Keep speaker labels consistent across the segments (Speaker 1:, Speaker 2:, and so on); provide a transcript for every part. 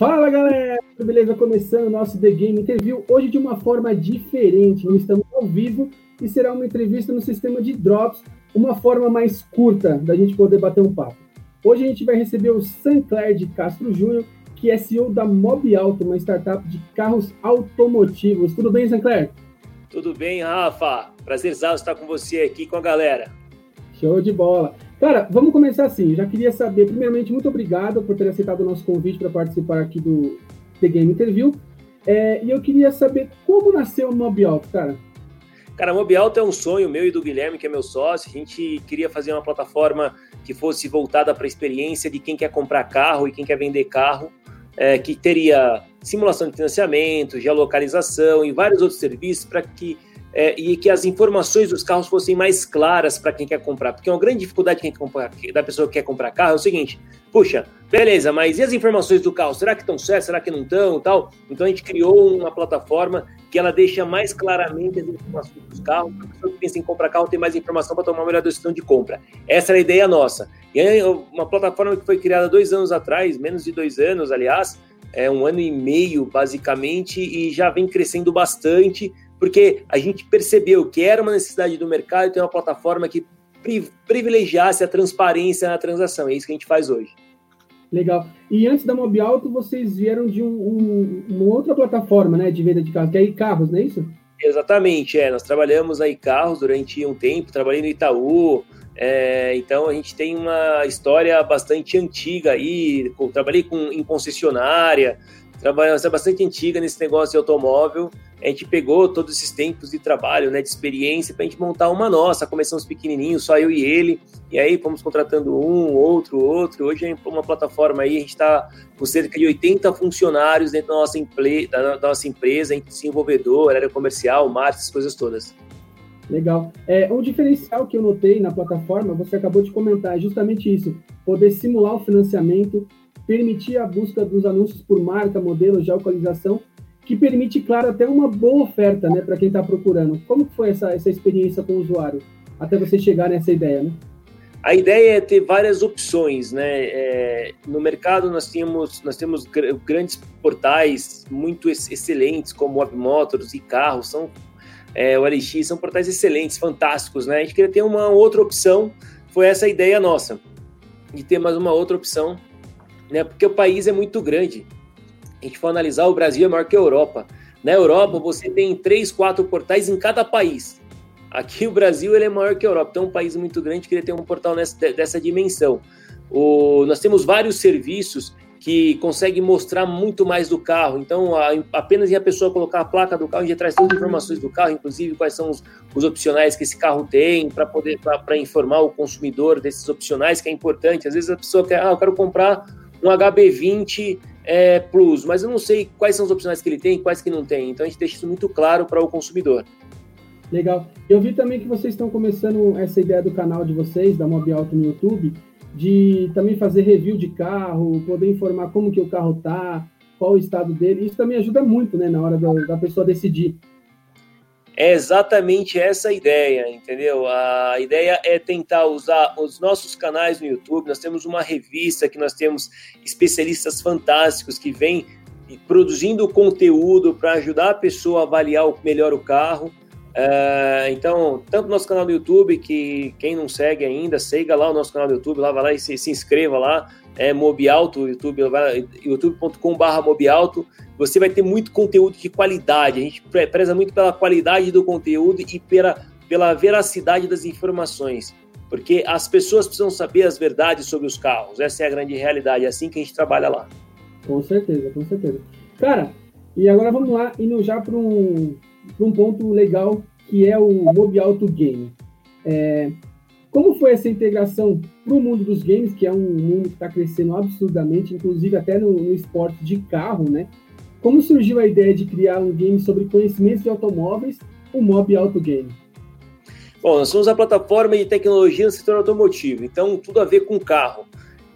Speaker 1: Fala galera, beleza? Começando o nosso The Game Interview, hoje de uma forma diferente, não estamos ao vivo e será uma entrevista no sistema de Drops, uma forma mais curta da gente poder bater um papo. Hoje a gente vai receber o Sancler de Castro Júnior, que é CEO da Mob Auto, uma startup de carros automotivos. Tudo bem, Sancler?
Speaker 2: Tudo bem, Rafa. Prazer estar com você aqui com a galera.
Speaker 1: Show de bola. Cara, vamos começar assim. Já queria saber, primeiramente, muito obrigado por ter aceitado o nosso convite para participar aqui do The Game Interview. É, e eu queria saber como nasceu o Mob Alto, cara.
Speaker 2: Cara, Mob Alto é um sonho meu e do Guilherme, que é meu sócio. A gente queria fazer uma plataforma que fosse voltada para a experiência de quem quer comprar carro e quem quer vender carro, é, que teria simulação de financiamento, geolocalização e vários outros serviços para que é, e que as informações dos carros fossem mais claras para quem quer comprar. Porque uma grande dificuldade quem comprar, da pessoa que quer comprar carro é o seguinte: puxa, beleza, mas e as informações do carro? Será que estão certas? Será que não estão? Tal? Então a gente criou uma plataforma que ela deixa mais claramente as informações dos carros, para a pessoa que pensa em comprar carro ter mais informação para tomar uma melhor decisão de compra. Essa era a ideia nossa. E é uma plataforma que foi criada dois anos atrás, menos de dois anos, aliás, é um ano e meio basicamente, e já vem crescendo bastante porque a gente percebeu que era uma necessidade do mercado ter uma plataforma que privilegiasse a transparência na transação. É isso que a gente faz hoje.
Speaker 1: Legal. E antes da Mob Auto, vocês vieram de um, um, uma outra plataforma né, de venda de carros, que é iCarros, não é isso?
Speaker 2: Exatamente, é. Nós trabalhamos aí carros durante um tempo, trabalhei no Itaú, é, então a gente tem uma história bastante antiga aí, trabalhei com, em concessionária, trabalhamos é bastante antiga nesse negócio de automóvel, a gente pegou todos esses tempos de trabalho, né, de experiência, para a gente montar uma nossa. Começamos pequenininho, só eu e ele, e aí fomos contratando um, outro, outro. Hoje é uma plataforma aí, a gente está com cerca de 80 funcionários dentro da nossa, da, nossa empresa, entre desenvolvedor, área comercial, marketing, coisas todas.
Speaker 1: Legal. É, um diferencial que eu notei na plataforma, você acabou de comentar, é justamente isso: poder simular o financiamento, permitir a busca dos anúncios por marca, modelo, geolocalização que permite, claro, até uma boa oferta né, para quem está procurando. Como foi essa, essa experiência com o usuário, até você chegar nessa ideia? Né?
Speaker 2: A ideia é ter várias opções, né? É, no mercado nós temos nós temos grandes portais muito excelentes como Web Motors e Carros, são é, o LX, são portais excelentes, fantásticos, né? A gente queria ter uma outra opção, foi essa a ideia nossa, de ter mais uma outra opção, né? Porque o país é muito grande a gente for analisar, o Brasil é maior que a Europa. Na Europa, você tem três, quatro portais em cada país. Aqui o Brasil ele é maior que a Europa, então é um país muito grande, queria ter um portal nessa, dessa dimensão. O, nós temos vários serviços que conseguem mostrar muito mais do carro. Então, a, apenas em a pessoa colocar a placa do carro, a gente traz todas as informações do carro, inclusive quais são os, os opcionais que esse carro tem, para poder para informar o consumidor desses opcionais, que é importante. Às vezes a pessoa quer, ah, eu quero comprar um HB20 é, Plus, mas eu não sei quais são os opcionais que ele tem e quais que não tem. Então a gente deixa isso muito claro para o consumidor.
Speaker 1: Legal. Eu vi também que vocês estão começando essa ideia do canal de vocês, da Mob Auto no YouTube, de também fazer review de carro, poder informar como que o carro tá, qual o estado dele. Isso também ajuda muito, né, na hora da, da pessoa decidir
Speaker 2: é exatamente essa a ideia, entendeu? A ideia é tentar usar os nossos canais no YouTube. Nós temos uma revista que nós temos especialistas fantásticos que vêm produzindo conteúdo para ajudar a pessoa a avaliar melhor o carro. Uh, então, tanto no nosso canal do YouTube, que quem não segue ainda, siga lá o nosso canal do YouTube, lá vai lá e se, se inscreva lá, é Mobialto, YouTube, youtube.com.br Mobialto, você vai ter muito conteúdo de qualidade. A gente preza muito pela qualidade do conteúdo e pela, pela veracidade das informações. Porque as pessoas precisam saber as verdades sobre os carros. Essa é a grande realidade. É assim que a gente trabalha lá.
Speaker 1: Com certeza, com certeza. Cara, e agora vamos lá, indo já para um, um ponto legal, que é o Mob Auto Game. É, como foi essa integração para o mundo dos games, que é um mundo que está crescendo absurdamente, inclusive até no, no esporte de carro, né? Como surgiu a ideia de criar um game sobre conhecimentos de automóveis, o Mob Auto Game?
Speaker 2: Bom, nós somos a plataforma de tecnologia no setor automotivo, então tudo a ver com carro.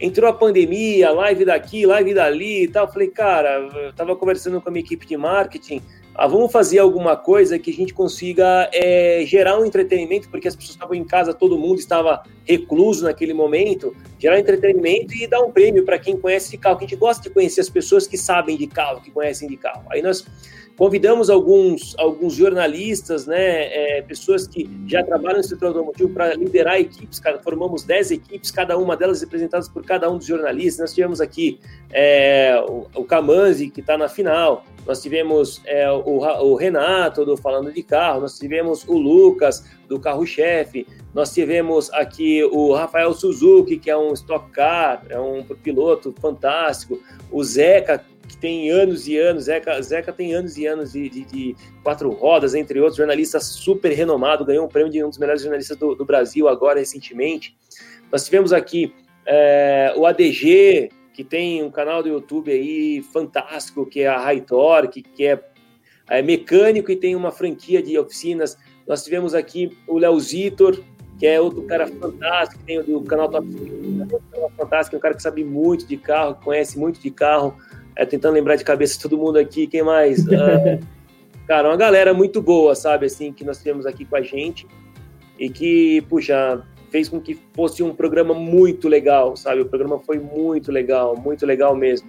Speaker 2: Entrou a pandemia, live daqui, live dali e tal. Falei, cara, eu tava conversando com a minha equipe de marketing, ah, vamos fazer alguma coisa que a gente consiga é, gerar um entretenimento, porque as pessoas estavam em casa, todo mundo estava recluso naquele momento, gerar entretenimento e dar um prêmio para quem conhece de carro, que a gente gosta de conhecer as pessoas que sabem de carro, que conhecem de carro. Aí nós convidamos alguns, alguns jornalistas, né, é, pessoas que já trabalham no setor automotivo para liderar equipes, formamos 10 equipes, cada uma delas representadas por cada um dos jornalistas. Nós tivemos aqui é, o, o que está na final, nós tivemos é, o, o, Renato do Falando de Carro, nós tivemos o Lucas do Carro-Chefe, nós tivemos aqui o Rafael Suzuki, que é um Stock Car, é um piloto fantástico, o Zeca, que tem anos e anos, Zeca, Zeca tem anos e anos de, de, de quatro rodas, entre outros, jornalista super renomado, ganhou um prêmio de um dos melhores jornalistas do, do Brasil agora recentemente. Nós tivemos aqui é, o ADG, que tem um canal do YouTube aí fantástico, que é a High Torque, que é, é, mecânico e tem uma franquia de oficinas. Nós tivemos aqui o Léo Zitor, que é outro cara fantástico, que tem do canal Top fantástico, é um cara que sabe muito de carro, conhece muito de carro. É, tentando lembrar de cabeça todo mundo aqui, quem mais? Uh, cara, uma galera muito boa, sabe, assim, que nós temos aqui com a gente e que, puxa, fez com que fosse um programa muito legal, sabe? O programa foi muito legal, muito legal mesmo.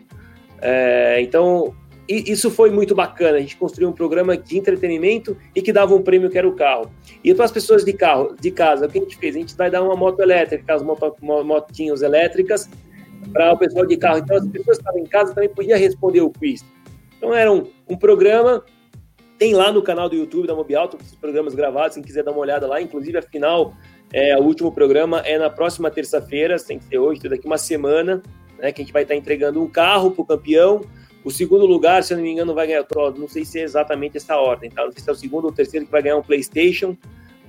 Speaker 2: É, então, isso foi muito bacana. A gente construiu um programa de entretenimento e que dava um prêmio que era o carro. E para as pessoas de carro, de casa, o que a gente fez? A gente vai dar uma moto elétrica, aquelas motinhas elétricas, para o pessoal de carro. Então, as pessoas que estavam em casa também podiam responder o quiz. Então, era um, um programa tem lá no canal do YouTube da Mobialto os programas gravados, quem quiser dar uma olhada lá, inclusive a final é, o último programa é na próxima terça-feira, tem que ser hoje, daqui uma semana, né, que a gente vai estar entregando um carro para o campeão. O segundo lugar, se eu não me engano, vai ganhar, não sei se é exatamente essa ordem, tá? Não sei se é o segundo ou o terceiro que vai ganhar um PlayStation.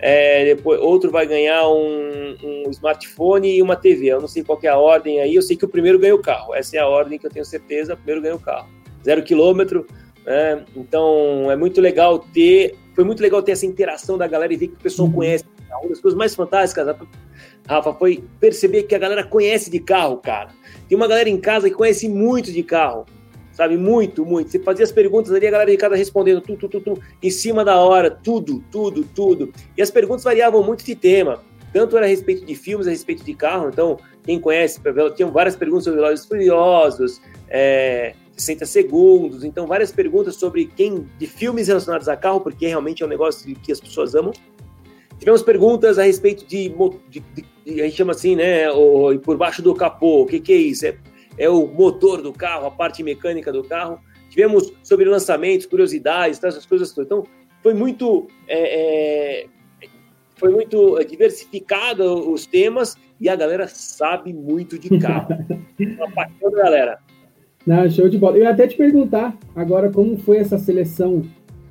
Speaker 2: É, depois, outro vai ganhar um, um, smartphone e uma TV. Eu não sei qual é a ordem aí. Eu sei que o primeiro ganha o carro. Essa é a ordem que eu tenho certeza. O primeiro ganha o carro. Zero quilômetro. Né? Então é muito legal ter. Foi muito legal ter essa interação da galera e ver que o pessoal uhum. conhece uma das coisas mais fantásticas, Rafa, foi perceber que a galera conhece de carro, cara. Tem uma galera em casa que conhece muito de carro, sabe? Muito, muito. Você fazia as perguntas ali, a galera de casa respondendo tudo, tudo, tudo, em cima da hora, tudo, tudo, tudo. E as perguntas variavam muito de tema. Tanto era a respeito de filmes, a respeito de carro. Então, quem conhece, tinham várias perguntas sobre Velozes Furiosos, é, 60 segundos. Então, várias perguntas sobre quem de filmes relacionados a carro, porque realmente é um negócio que as pessoas amam. Tivemos perguntas a respeito de, de, de, a gente chama assim, né, o, por baixo do capô, o que, que é isso? É, é o motor do carro, a parte mecânica do carro. Tivemos sobre lançamentos, curiosidades, essas coisas todas. Então, foi muito, é, é, foi muito diversificado os temas e a galera sabe muito de carro. Uma paixão da galera.
Speaker 1: Não, show de bola. Eu ia até te perguntar agora como foi essa seleção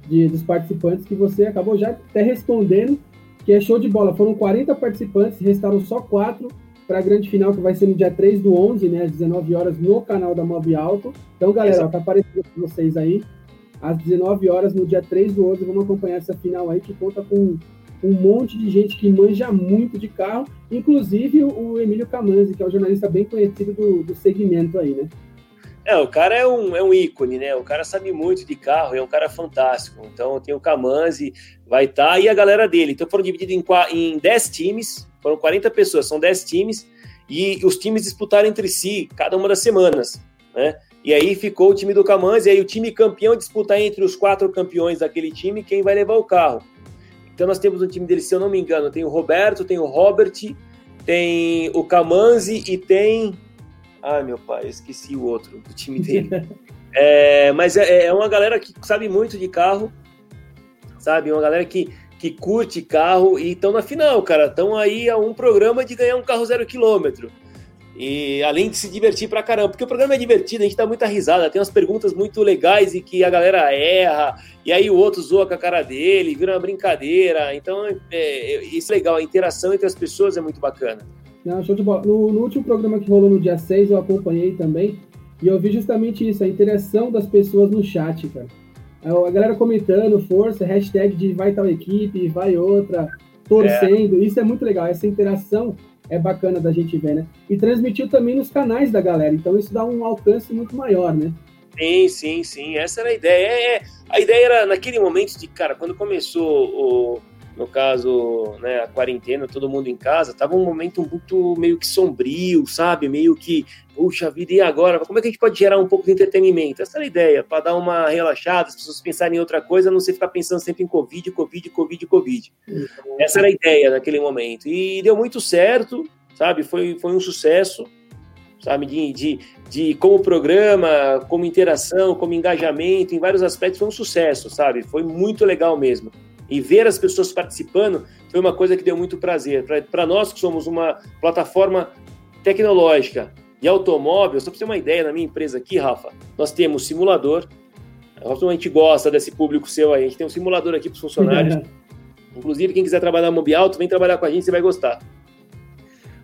Speaker 1: de, dos participantes que você acabou já até respondendo, que é show de bola. Foram 40 participantes, restaram só quatro para a grande final, que vai ser no dia 3 do 11, né, às 19 horas, no canal da Mob Alto. Então, galera, ó, tá aparecendo para vocês aí, às 19 horas, no dia 3 do 11, vamos acompanhar essa final aí, que conta com um monte de gente que manja muito de carro, inclusive o Emílio Camanzi, que é um jornalista bem conhecido do, do segmento aí, né?
Speaker 2: É, o cara é um, é um ícone, né? O cara sabe muito de carro, é um cara fantástico. Então tem o Camanzi, vai estar, tá, e a galera dele. Então foram divididos em, em 10 times, foram 40 pessoas, são 10 times, e os times disputaram entre si cada uma das semanas, né? E aí ficou o time do Camanzi, e aí o time campeão disputar entre os quatro campeões daquele time quem vai levar o carro. Então nós temos um time dele, se eu não me engano, tem o Roberto, tem o Robert, tem o Camanzi e tem Ai, meu pai, esqueci o outro do time dele. é, mas é, é, uma galera que sabe muito de carro, sabe? Uma galera que, que curte carro e estão na final, cara. Estão aí a um programa de ganhar um carro zero quilômetro. E além de se divertir pra caramba, porque o programa é divertido, a gente dá muita risada, tem umas perguntas muito legais e que a galera erra, e aí o outro zoa com a cara dele, vira uma brincadeira. Então, é, é, isso é legal, a interação entre as pessoas é muito bacana.
Speaker 1: Não, show de bola. No, no, último programa que rolou no dia 6, eu acompanhei também, e eu vi justamente isso, a interação das pessoas no chat, cara. A galera comentando, força, hashtag de vai tal equipe, vai outra, torcendo. É. Isso é muito legal, essa interação é bacana da gente ver, né? E transmitiu também nos canais da galera, então isso dá um alcance muito maior, né?
Speaker 2: Sim, sim, sim. Essa era a ideia. É, é, a ideia era, naquele momento de, cara, quando começou o, no caso, né, a quarentena, todo mundo em casa, tava um momento muito meio que sombrio, sabe? Meio que, puxa vida, e agora? Como é que a gente pode gerar um pouco de entretenimento? Essa era a ideia, para dar uma relaxada, as pessoas pensarem em outra coisa, não você ficar pensando sempre em Covid, Covid, Covid, Covid. Essa era a ideia naquele momento. E deu muito certo, sabe? Foi, foi um sucesso sabe? De, de, de como programa, como interação, como engajamento, em vários aspectos foi um sucesso, sabe? Foi muito legal mesmo. E ver as pessoas participando foi uma coisa que deu muito prazer. Para nós que somos uma plataforma tecnológica de automóvel, só para você ter uma ideia, na minha empresa aqui, Rafa, nós temos simulador. A gente gosta desse público seu aí. A gente tem um simulador aqui para os funcionários. Inclusive, quem quiser trabalhar no Mobi Alto, vem trabalhar com a gente, você vai gostar.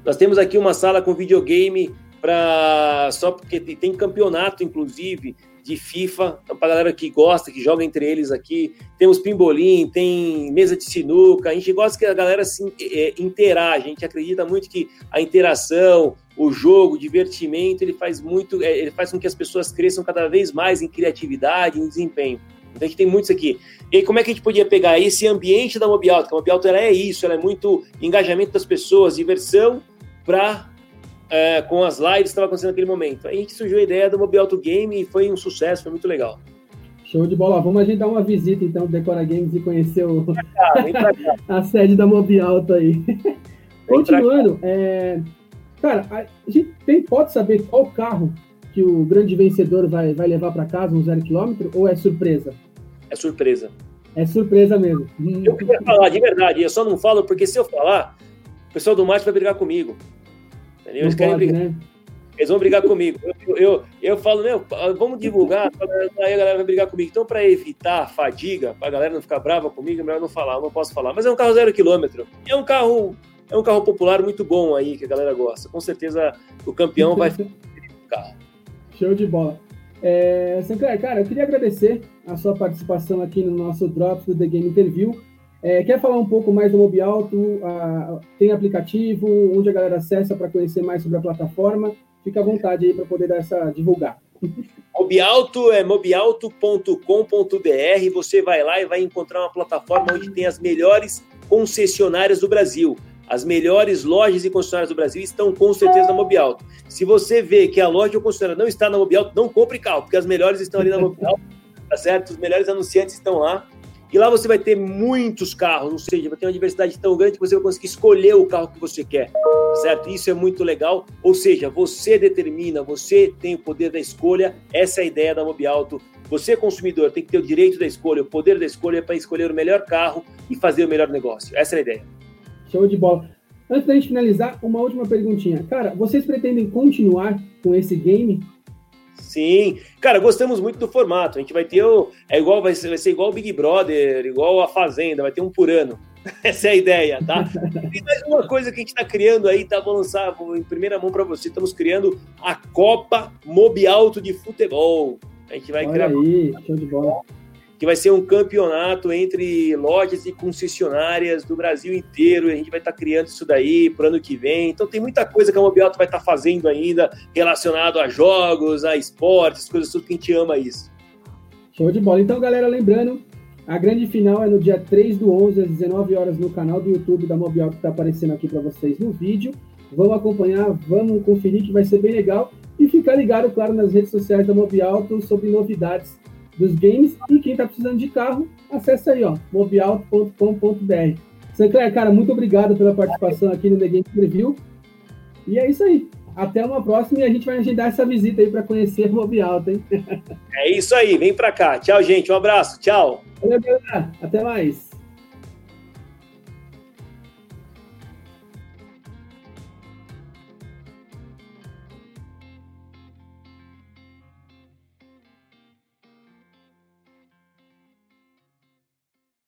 Speaker 2: Nós temos aqui uma sala com videogame para só porque tem campeonato, inclusive, de FIFA, então para galera que gosta, que joga entre eles aqui, temos pimbolim, tem mesa de sinuca, a gente gosta que a galera se é, interage, a gente acredita muito que a interação, o jogo, o divertimento, ele faz muito, é, ele faz com que as pessoas cresçam cada vez mais em criatividade, em desempenho. Então a gente tem muito isso aqui. E como é que a gente podia pegar esse ambiente da Mobialto? Que a Mobialto é isso, ela é muito engajamento das pessoas, diversão para é, com as lives que estava acontecendo naquele momento. Aí gente surgiu a ideia do Mobile Auto Game e foi um sucesso, foi muito legal.
Speaker 1: Show de bola. Vamos a gente dar uma visita então do Decora Games e conhecer o... a sede da Mobile Auto aí. Continuando, é... cara, a gente tem, pode saber qual carro que o grande vencedor vai, vai levar para casa, um zero quilômetro, ou é surpresa?
Speaker 2: É surpresa.
Speaker 1: É surpresa mesmo.
Speaker 2: Eu queria falar de verdade, eu só não falo porque se eu falar, o pessoal do marketing vai brigar comigo. Entendeu? Eles, pode, brigar, né? eles vão brigar comigo. Eu, eu, eu falo, meu, vamos divulgar, aí a galera vai brigar comigo. Então, para evitar fadiga, para a galera não ficar brava comigo, é melhor não falar, eu não posso falar. Mas é um carro zero quilômetro. É um carro, é um carro popular muito bom aí, que a galera gosta. Com certeza o campeão vai ficar o carro.
Speaker 1: Show de bola. É, Sinclair, cara, eu queria agradecer a sua participação aqui no nosso Drops do The Game Interview. É, quer falar um pouco mais do Mobialto? Ah, tem aplicativo, onde a galera acessa para conhecer mais sobre a plataforma? Fica à vontade aí para poder dar essa divulgar.
Speaker 2: Mobialto é mobialto.com.br. Você vai lá e vai encontrar uma plataforma onde tem as melhores concessionárias do Brasil. As melhores lojas e concessionárias do Brasil estão com certeza na Mobialto. Se você vê que a loja ou concessionária não está na Mobialto, não compre carro, porque as melhores estão ali na Mobialto, tá certo? Os melhores anunciantes estão lá. E lá você vai ter muitos carros, ou seja, vai ter uma diversidade tão grande que você vai conseguir escolher o carro que você quer, certo? Isso é muito legal. Ou seja, você determina, você tem o poder da escolha. Essa é a ideia da Mobialto. Você, consumidor, tem que ter o direito da escolha, o poder da escolha para escolher o melhor carro e fazer o melhor negócio. Essa é a ideia.
Speaker 1: Show de bola. Antes da gente finalizar, uma última perguntinha. Cara, vocês pretendem continuar com esse game
Speaker 2: Sim, cara, gostamos muito do formato. A gente vai ter o. É igual, vai ser, vai ser igual o Big Brother, igual a Fazenda, vai ter um por ano. Essa é a ideia, tá? E mais uma coisa que a gente está criando aí, tá? Vou lançar em primeira mão para você. Estamos criando a Copa Mobi Alto de Futebol. A gente vai
Speaker 1: Olha
Speaker 2: criar.
Speaker 1: Aí, show de bola
Speaker 2: que vai ser um campeonato entre lojas e concessionárias do Brasil inteiro. E a gente vai estar tá criando isso daí para o ano que vem. Então tem muita coisa que a Mobiauto vai estar tá fazendo ainda relacionado a jogos, a esportes, coisas tudo que a gente ama isso.
Speaker 1: Show de bola. Então, galera, lembrando, a grande final é no dia 3 do 11, às 19 horas, no canal do YouTube da Mobiauto, que está aparecendo aqui para vocês no vídeo. Vamos acompanhar, vamos conferir que vai ser bem legal. E ficar ligado, claro, nas redes sociais da Mobiauto sobre novidades dos games. E quem está precisando de carro, acessa aí, ó, mobialto.com.br. Sinclair, cara, muito obrigado pela participação aqui no The Game Review. E é isso aí. Até uma próxima e a gente vai agendar essa visita aí para conhecer Mobialto, hein?
Speaker 2: É isso aí, vem para cá. Tchau, gente. Um abraço. Tchau.
Speaker 1: Valeu, galera. Até mais.